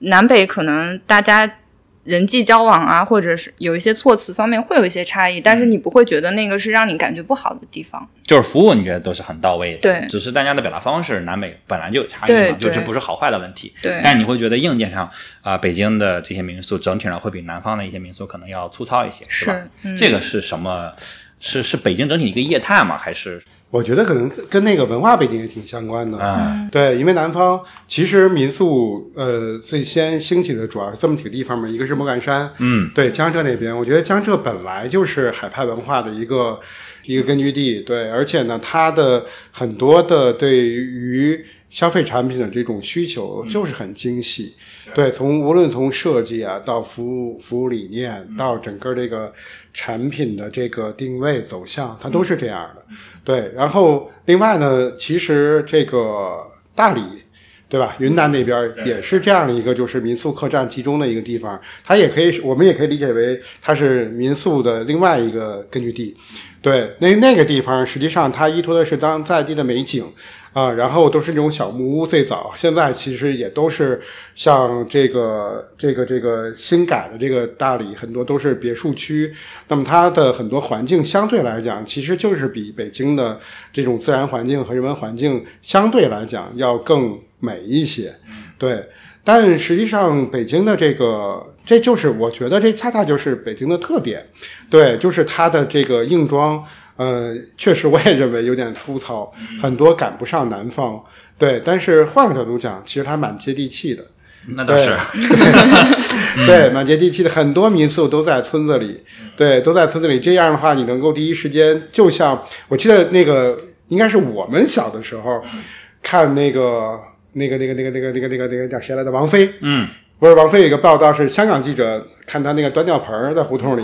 南北可能大家人际交往啊，或者是有一些措辞方面会有一些差异，但是你不会觉得那个是让你感觉不好的地方。就是服务，你觉得都是很到位的。对，只是大家的表达方式南北本来就有差异嘛，就这不是好坏的问题。对，但你会觉得硬件上啊，北京的这些民宿整体上会比南方的一些民宿可能要粗糙一些，是吧？这个是什么？是是北京整体的一个业态吗？还是？我觉得可能跟那个文化背景也挺相关的。啊。对，因为南方其实民宿呃最先兴起的主要是这么几个地方嘛，一个是莫干山，嗯，对，江浙那边，我觉得江浙本来就是海派文化的一个一个根据地，对，而且呢，它的很多的对于消费产品的这种需求就是很精细，对，从无论从设计啊到服务服务理念到整个这个产品的这个定位走向，它都是这样的。对，然后另外呢，其实这个大理，对吧？云南那边也是这样的一个，就是民宿客栈集中的一个地方，它也可以，我们也可以理解为它是民宿的另外一个根据地。对，那那个地方实际上它依托的是当在地的美景。啊，然后都是那种小木屋，最早现在其实也都是像这个这个这个新改的这个大理，很多都是别墅区。那么它的很多环境相对来讲，其实就是比北京的这种自然环境和人文环境相对来讲要更美一些。对，但实际上北京的这个，这就是我觉得这恰恰就是北京的特点。对，就是它的这个硬装。嗯，确实我也认为有点粗糙，很多赶不上南方。对，但是换个角度讲，其实它蛮接地气的。那倒是，对，蛮接地气的。很多民宿都在村子里，对，都在村子里。这样的话，你能够第一时间，就像我记得那个应该是我们小的时候看那个那个那个那个那个那个那个叫谁来的王菲。嗯。不是王菲有一个报道是香港记者看他那个端尿盆儿在胡同里，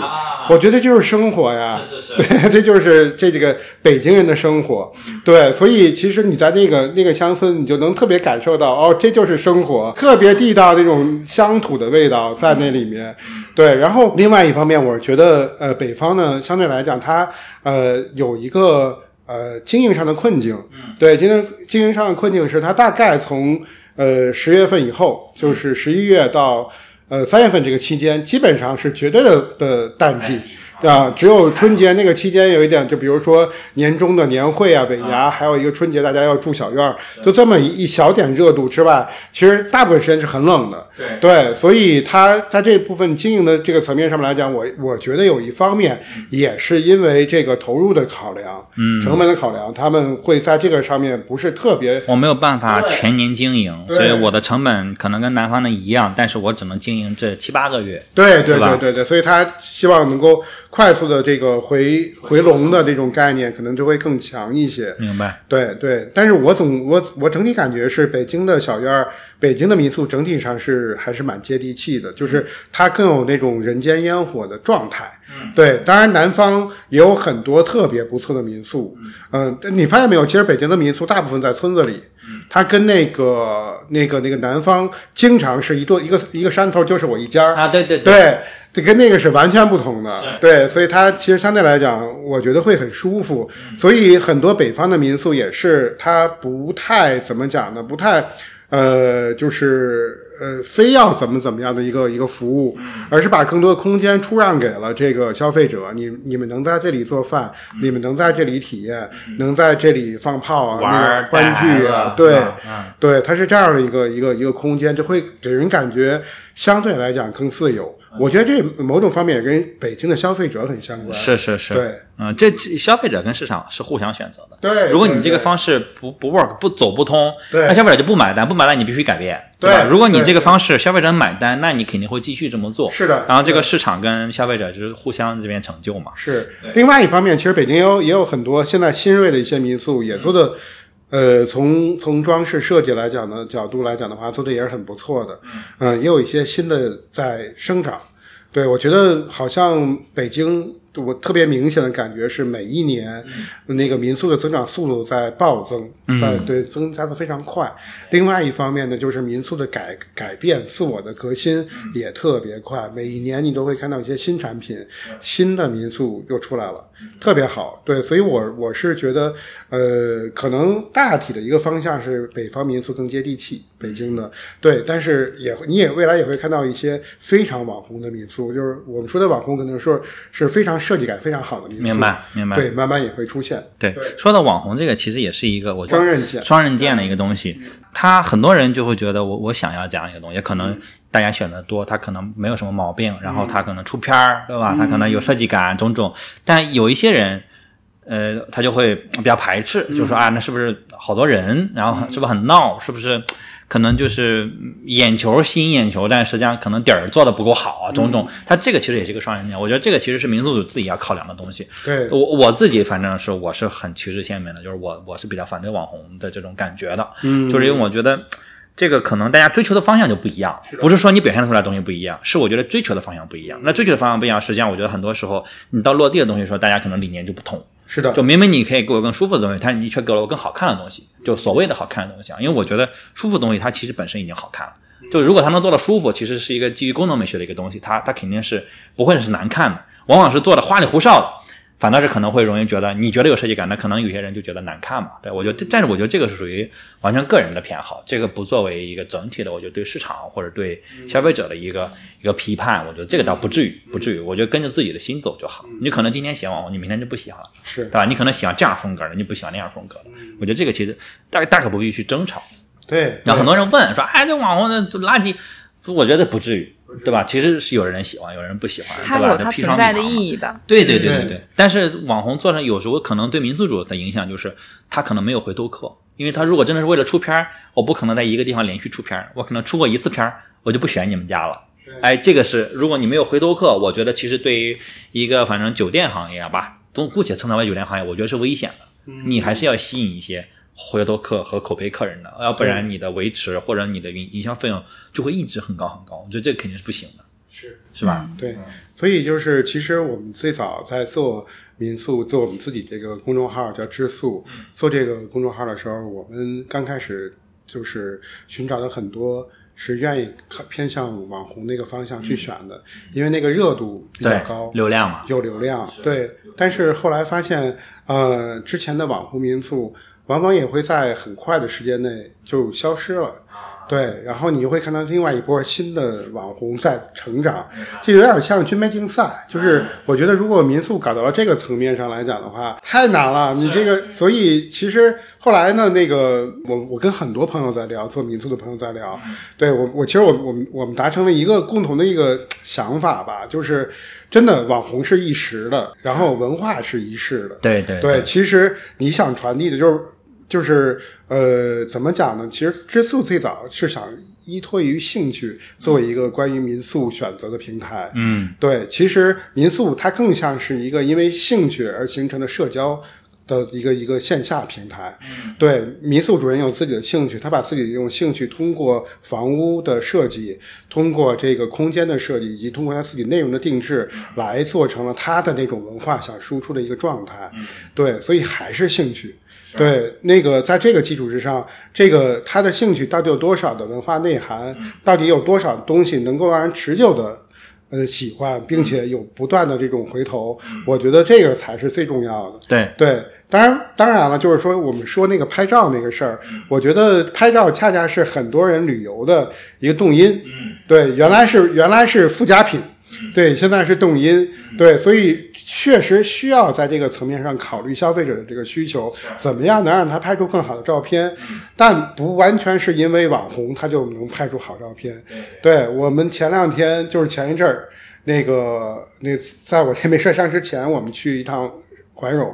我觉得就是生活呀，是是是，对，这就是这这个北京人的生活，对，所以其实你在那个那个乡村，你就能特别感受到，哦，这就是生活，特别地道那种乡土的味道在那里面，对。然后另外一方面，我觉得呃，北方呢相对来讲，它呃有一个呃经营上的困境，对，经营经营上的困境是它大概从。呃，十月份以后，就是十一月到呃三月份这个期间，基本上是绝对的的淡季。啊，只有春节那个期间有一点，就比如说年终的年会啊、尾牙，还有一个春节大家要住小院儿，就这么一一小点热度之外，其实大部分时间是很冷的。对。对，所以他在这部分经营的这个层面上面来讲，我我觉得有一方面也是因为这个投入的考量，嗯，成本的考量，他们会在这个上面不是特别我没有办法全年经营，所以我的成本可能跟南方的一样，但是我只能经营这七八个月。对对对对对，所以他希望能够快速的这个回回笼的这种概念，可能就会更强一些。明白？对对，但是我总我我整体感觉是北京的小院儿，北京的民宿整体上是还是蛮接地气的，就是它更有那种人间烟火的状态。嗯，对，当然南方也有很多特别不错的民宿。嗯、你发现没有？其实北京的民宿大部分在村子里，它跟那个那个那个南方经常是一座一个一个山头就是我一家儿。啊，对对，对，这跟那个是完全不同的。对，所以它其实相对来讲，我觉得会很舒服。所以很多北方的民宿也是，它不太怎么讲呢？不太呃，就是呃，非要怎么怎么样的一个一个服务，而是把更多的空间出让给了这个消费者。你你们能在这里做饭，你们能在这里体验，能在这里放炮啊，玩儿那个欢聚啊，对。嗯对，它是这样的一个一个一个空间，就会给人感觉相对来讲更自由。我觉得这某种方面也跟北京的消费者很相关。是是是，对，嗯，这这消费者跟市场是互相选择的。对如果你这个方式不不 work 不走不通，对那消费者就不买单，不买单你必须改变，对吧？如果你这个方式消费者买单，那你肯定会继续这么做。是的然后这个市场跟消费者就是互相这边成就嘛。是，另外一方面，其实北京也有也有很多现在新锐的一些民宿也做的，呃，从从装饰设计来讲的角度来讲的话，做的也是很不错的。嗯、也有一些新的在生长。对我觉得好像北京，我特别明显的感觉是每一年那个民宿的增长速度在暴增，在对增加的非常快。另外一方面呢，就是民宿的改改变、自我的革新也特别快，每一年你都会看到一些新产品、新的民宿又出来了，特别好。对，所以我我是觉得，呃，可能大体的一个方向是北方民宿更接地气，北京的对，但是也你也未来也会看到一些非常网红的民宿，就是我们说的网红，可能说是非常设计感非常好的民宿，明白明白对，慢慢也会出现。对，说到网红这个，其实也是一个我觉得双刃剑双刃剑的一个东西。他很多人就会觉得我我想要这样一个东西，可能大家选的多，他可能没有什么毛病，然后他可能出片儿，对吧？他可能有设计感种种，但有一些人。呃，他就会比较排斥，就说啊，那是不是好多人，然后是不是很闹，是不是可能就是眼球吸引眼球，但实际上可能底儿做的不够好啊，种种。他这个其实也是一个双刃剑，我觉得这个其实是民宿主自己要考量的东西。对，我我自己反正是我是很旗帜鲜明的，就是我我是比较反对网红的这种感觉的，嗯。就是因为我觉得这个可能大家追求的方向就不一样，不是说你表现出来的东西不一样，是我觉得追求的方向不一样。那追求的方向不一样，实际上我觉得很多时候你到落地的东西的时候，大家可能理念就不同。是的，就明明你可以给我更舒服的东西，但是你却给了我更好看的东西，就所谓的好看的东西啊。因为我觉得舒服的东西它其实本身已经好看了。就如果它能做到舒服，其实是一个基于功能美学的一个东西，它它肯定是不会是难看的，往往是做的花里胡哨的，反倒是可能会容易觉得你觉得有设计感，那可能有些人就觉得难看嘛。对我觉得，但是我觉得这个是属于完全个人的偏好，这个不作为一个整体的，我觉得对市场或者对消费者的一个一个批判，我觉得这个倒不至于，不至于。我觉得跟着自己的心走就好。你可能今天喜欢网红，你明天就不喜欢了。是对吧？你可能喜欢这样风格的，你不喜欢那样风格的。我觉得这个其实大大可不必去争吵。对，然后很多人问说：“哎，这网红的垃圾。”我觉得不至于，对吧？其实是有人喜欢，有人不喜欢，对吧？它有它存在的意义吧。对对对对对对。但是网红做成有时候可能对民宿主的影响就是，他可能没有回头客，因为他如果真的是为了出片儿，我不可能在一个地方连续出片儿，我可能出过一次片儿，我就不选你们家了。哎，这个是如果你没有回头客，我觉得其实对于一个反正酒店行业吧，总姑且称它为酒店行业，我觉得是危险的。你还是要吸引一些回头客和口碑客人的，要不然你的维持或者你的营营销费用就会一直很高很高，我觉得这肯定是不行的，是。是吧？对，所以就是其实我们最早在做民宿，做我们自己这个公众号叫知宿，做这个公众号的时候，我们刚开始就是寻找的很多是愿意偏向网红那个方向去选的，因为那个热度比较高，，流量嘛，有流量，对。但是后来发现，呃，之前的网红民宿往往也会在很快的时间内就消失了。对，然后你就会看到另外一波新的网红在成长，就有点像军备竞赛。就是我觉得，如果民宿搞到了这个层面上来讲的话，太难了。你这个，所以其实后来呢，那个我我跟很多朋友在聊，做民宿的朋友在聊，对我我其实我我们我们达成了一个共同的一个想法吧，就是真的网红是一时的，然后文化是一世的。对对对，其实你想传递的就是就是呃，怎么讲呢？其实知宿最早是想依托于兴趣，作为一个关于民宿选择的平台。嗯，对，其实民宿它更像是一个因为兴趣而形成的社交的一个一个线下平台。对，民宿主人有自己的兴趣，他把自己的这种兴趣通过房屋的设计，通过这个空间的设计，以及通过他自己内容的定制，来做成了他的那种文化想输出的一个状态。对，所以还是兴趣。对，那个在这个基础之上，这个他的兴趣到底有多少的文化内涵，到底有多少东西能够让人持久的呃喜欢，并且有不断的这种回头，我觉得这个才是最重要的。对。对，当然当然了，就是说我们说那个拍照那个事儿，我觉得拍照恰恰是很多人旅游的一个动因。嗯，对，原来是原来是附加品，对，现在是动因。对，所以确实需要在这个层面上考虑消费者的这个需求，怎么样能让他拍出更好的照片，但不完全是因为网红他就能拍出好照片。对我们前两天就是前一阵儿，那个那在我这没事上之前，我们去一趟怀柔，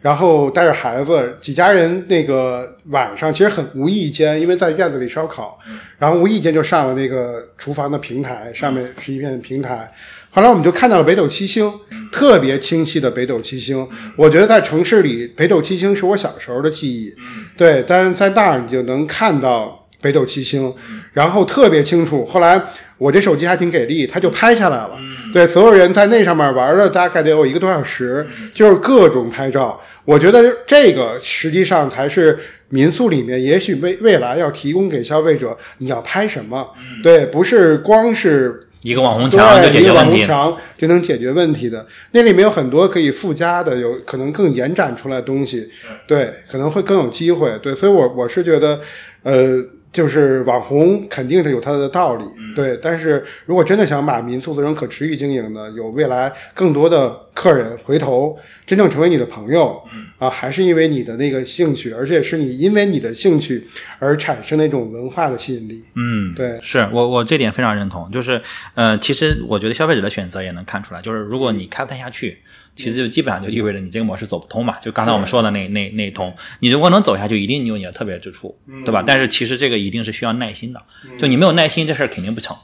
然后带着孩子几家人，那个晚上其实很无意间，因为在院子里烧烤，然后无意间就上了那个厨房的平台，上面是一片平台。后来我们就看到了北斗七星，特别清晰的北斗七星。我觉得在城市里，北斗七星是我小时候的记忆。对，但是在那儿你就能看到北斗七星，然后特别清楚。后来我这手机还挺给力，他就拍下来了。对，所有人在那上面玩了大概得有一个多小时，就是各种拍照。我觉得这个实际上才是民宿里面，也许未未来要提供给消费者，你要拍什么？对，不是光是。一个网红墙就解决问题，网红墙就能解决问题的。那里面有很多可以附加的，有可能更延展出来的东西，对，可能会更有机会。对，所以我我是觉得，呃，就是网红肯定是有它的道理，对。但是如果真的想把民宿做成可持续经营的，有未来更多的客人回头真正成为你的朋友，啊，还是因为你的那个兴趣，而且是你因为你的兴趣而产生那种文化的吸引力。嗯，对，是我我这点非常认同。就是呃，其实我觉得消费者的选择也能看出来，就是如果你开不太下去，其实就基本上就意味着你这个模式走不通嘛。就刚才我们说的那那那一通，你如果能走下去，一定你有你的特别之处，对吧？但是其实这个一定是需要耐心的，就你没有耐心，这事儿肯定不成，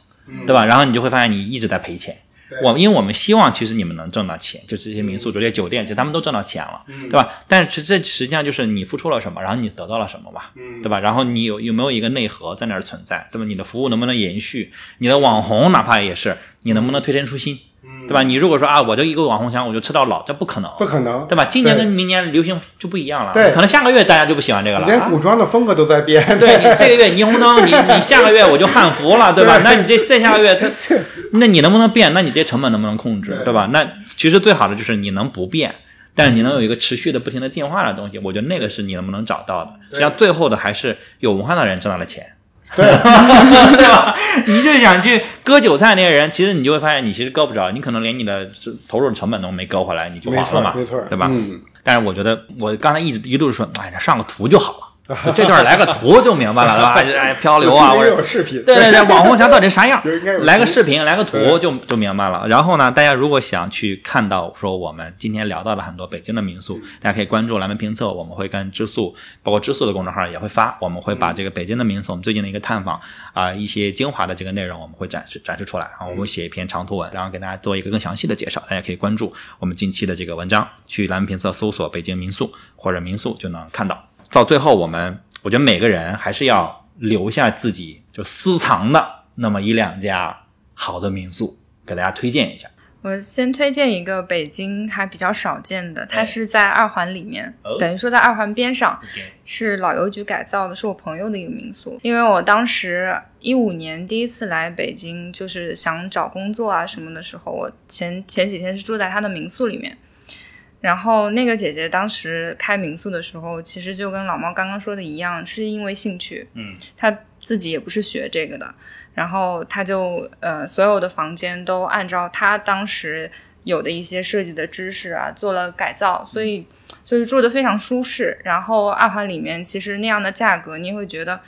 对吧？然后你就会发现你一直在赔钱。我因为我们希望其实你们能挣到钱，就这些民宿、这些酒店，其实他们都挣到钱了，对吧？但是这实际上就是你付出了什么，然后你得到了什么嘛，对吧？然后你有有没有一个内核在那儿存在，对吧？你的服务能不能延续？你的网红哪怕也是，你能不能推陈出新？对吧？你如果说啊，我就一个网红墙，我就吃到老，这不可能，不可能，对吧？今年跟明年流行就不一样了，对，可能下个月大家就不喜欢这个了，连古装的风格都在变。对你 这个月霓虹灯，你你下个月我就汉服了，对吧？那你这再下个月它，那你能不能变？那你这成本能不能控制，对吧？那其实最好的就是你能不变，但是你能有一个持续的、不停的进化的东西，我觉得那个是你能不能找到的。实际上最后的还是有文化的人挣到了钱。对，对吧？你就想去割韭菜那些人，其实你就会发现，你其实割不着，你可能连你的投入的成本都没割回来，你就完了嘛，没错，对吧？嗯。但是我觉得，我刚才一直一度说，哎，上个图就好了。这段来个图就明白了，对吧？哎，漂流啊，或者有视频，对对对，网红墙到底啥样？来个视频，来个图就就明白了。然后呢，大家如果想去看到说我们今天聊到了很多北京的民宿，大家可以关注蓝莓评测，我们会跟知宿，包括知宿的公众号也会发，我们会把这个北京的民宿，我们最近的一个探访啊，一些精华的这个内容，我们会展示展示出来啊，我们写一篇长图文，然后给大家做一个更详细的介绍，大家可以关注我们近期的这个文章，去蓝莓评测搜索北京民宿或者民宿就能看到。到最后，我们我觉得每个人还是要留下自己就私藏的那么一两家好的民宿，给大家推荐一下。我先推荐一个北京还比较少见的，它是在二环里面，等于说在二环边上，是老邮局改造的，是我朋友的一个民宿。因为我当时一五年第一次来北京，就是想找工作啊什么的时候，我前前几天是住在他的民宿里面。然后那个姐姐当时开民宿的时候，其实就跟老猫刚刚说的一样，是因为兴趣。嗯，她自己也不是学这个的，然后她就呃所有的房间都按照她当时有的一些设计的知识啊做了改造，所以就是住的非常舒适。然后二环里面其实那样的价格，你会觉得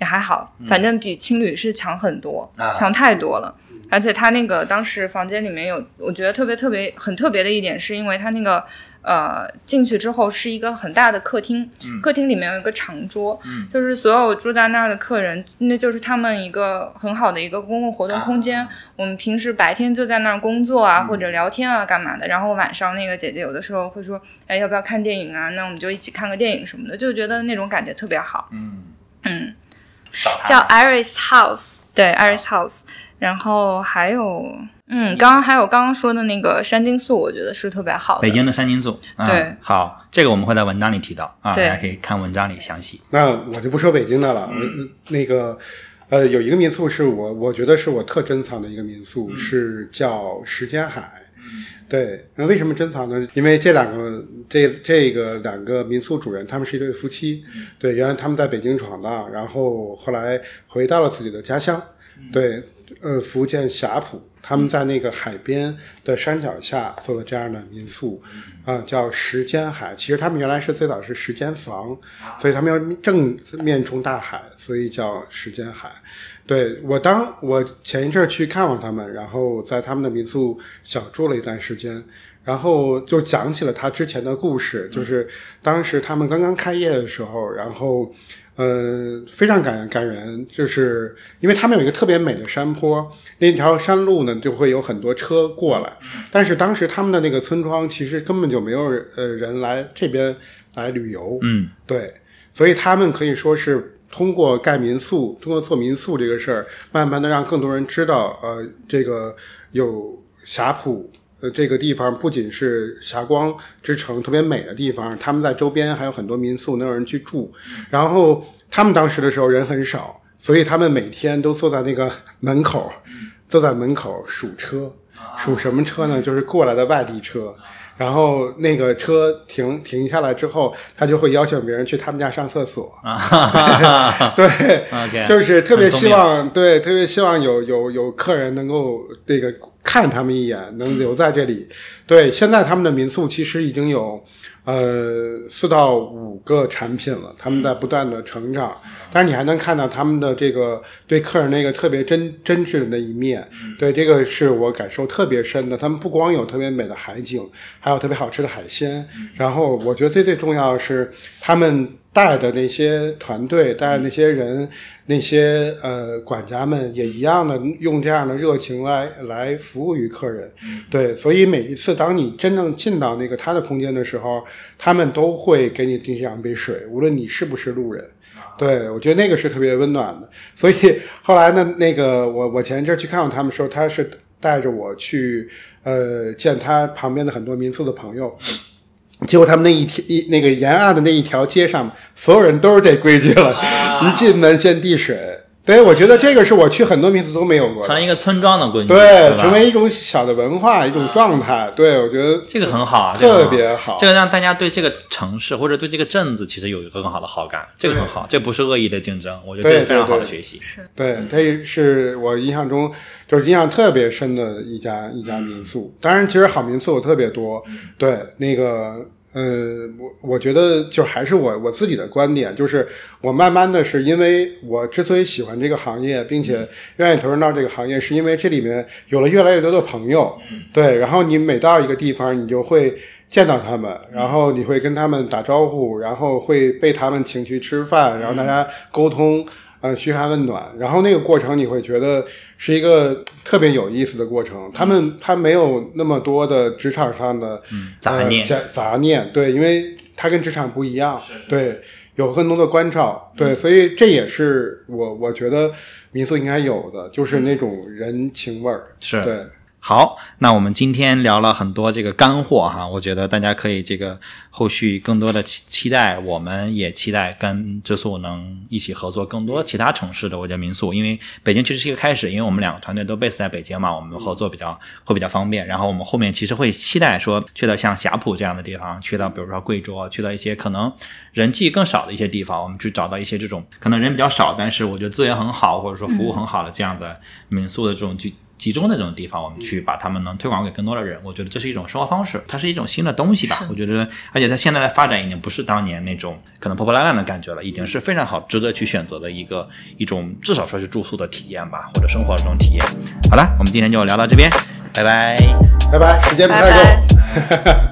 也还好，反正比青旅是强很多，啊强太多了。而且他那个当时房间里面有，我觉得特别特别很特别的一点，是因为他那个呃进去之后是一个很大的客厅，客厅里面有一个长桌，就是所有住在那儿的客人，那就是他们一个很好的一个公共活动空间。我们平时白天就在那儿工作啊，或者聊天啊，干嘛的。然后晚上那个姐姐有的时候会说，哎，要不要看电影啊？那我们就一起看个电影什么的，就觉得那种感觉特别好。嗯嗯，叫 Iris House，对，Iris House。然后还有，嗯，刚刚还有刚刚说的那个山金素，我觉得是特别好的。北京的山金素，啊、对，好，这个我们会在文章里提到啊，大家可以看文章里详细。那我就不说北京的了，嗯那个呃，有一个民宿是我我觉得是我特珍藏的一个民宿，是叫时间海。对，那为什么珍藏呢？因为这两个这这个两个民宿主人，他们是一对夫妻。对，原来他们在北京闯荡，然后后来回到了自己的家乡。对，呃，福建霞浦，他们在那个海边的山脚下做了这样的民宿，啊、叫时间海。其实他们原来是最早是时间房，所以他们要正面冲大海，所以叫时间海。对我当我前一阵儿去看望他们，然后在他们的民宿小住了一段时间，然后就讲起了他之前的故事，就是当时他们刚刚开业的时候，然后呃非常感感人，就是因为他们有一个特别美的山坡，那条山路呢就会有很多车过来，但是当时他们的那个村庄其实根本就没有呃人来这边来旅游，嗯，对，所以他们可以说是通过盖民宿，通过做民宿这个事儿，慢慢的让更多人知道，呃，这个有霞浦。呃，这个地方不仅是霞光之城特别美的地方，他们在周边还有很多民宿能有人去住。然后他们当时的时候人很少，所以他们每天都坐在那个门口，坐在门口数车，数什么车呢？就是过来的外地车。然后那个车停停下来之后，他就会邀请别人去他们家上厕所。啊，对就是特别希望，对，特别希望有有有客人能够这个看他们一眼，能留在这里。对，现在他们的民宿其实已经有呃四到五个产品了，他们在不断的成长。但是你还能看到他们的这个对客人那个特别真真挚的那一面，对这个是我感受特别深的。他们不光有特别美的海景，还有特别好吃的海鲜。然后我觉得最最重要的是他们带的那些团队，带的那些人，那些呃管家们也一样的用这样的热情来来服务于客人。对，所以每一次当你真正进到那个他的空间的时候，他们都会给你递上一杯水，无论你是不是路人。对，我觉得那个是特别温暖的。所以后来呢，那个我我前一阵儿去看望他们的时候，他是带着我去呃见他旁边的很多民宿的朋友。结果他们那一天一那个沿岸的那一条街上，所有人都是这规矩了，一进门先递水。对，我觉得这个是我去很多民宿都没有过的。成了一个村庄的规矩，对，成为一种小的文化，一种状态。对，我觉得这个很好啊，这个特别好这个让大家对这个城市或者对这个镇子其实有一个更好的好感，这个很好，这不是恶意的竞争，我觉得这对是非常好的学习。是对，这是我印象中就是印象特别深的一家一家民宿。当然，其实好民宿有特别多。对，那个呃，我我觉得就还是我我自己的观点，就是我慢慢的是因为我之所以喜欢这个行业，并且愿意投身到这个行业，是因为这里面有了越来越多的朋友。对，然后你每到一个地方，你就会。见到他们，然后你会跟他们打招呼，然后会被他们请去吃饭，然后大家沟通，呃，嘘寒问暖，然后那个过程你会觉得是一个特别有意思的过程。他们他没有那么多的职场上的、杂念呃杂杂念，对，因为他跟职场不一样，对，有更多的关照，对，所以这也是我我觉得民宿应该有的，就是那种人情味儿，是对。好，那我们今天聊了很多这个干货哈，我觉得大家可以这个后续更多的期期待，我们也期待跟知宿能一起合作更多其他城市的我觉得民宿，因为北京其实是一个开始，因为我们两个团队都 base 在北京嘛，我们合作比较会比较方便。然后我们后面其实会期待说去到像霞浦这样的地方，去到比如说贵州，去到一些可能人气更少的一些地方，我们去找到一些这种可能人比较少，但是我觉得资源很好或者说服务很好的这样的民宿的这种聚。集中的这种地方，我们去把他们能推广给更多的人，我觉得这是一种生活方式，它是一种新的东西吧。我觉得，而且它现在的发展已经不是当年那种可能破破烂烂的感觉了，已经是非常好、值得去选择的一个一种，至少说是住宿的体验吧，或者生活的这种体验。好了，我们今天就聊到这边，拜拜，拜拜，时间不太够。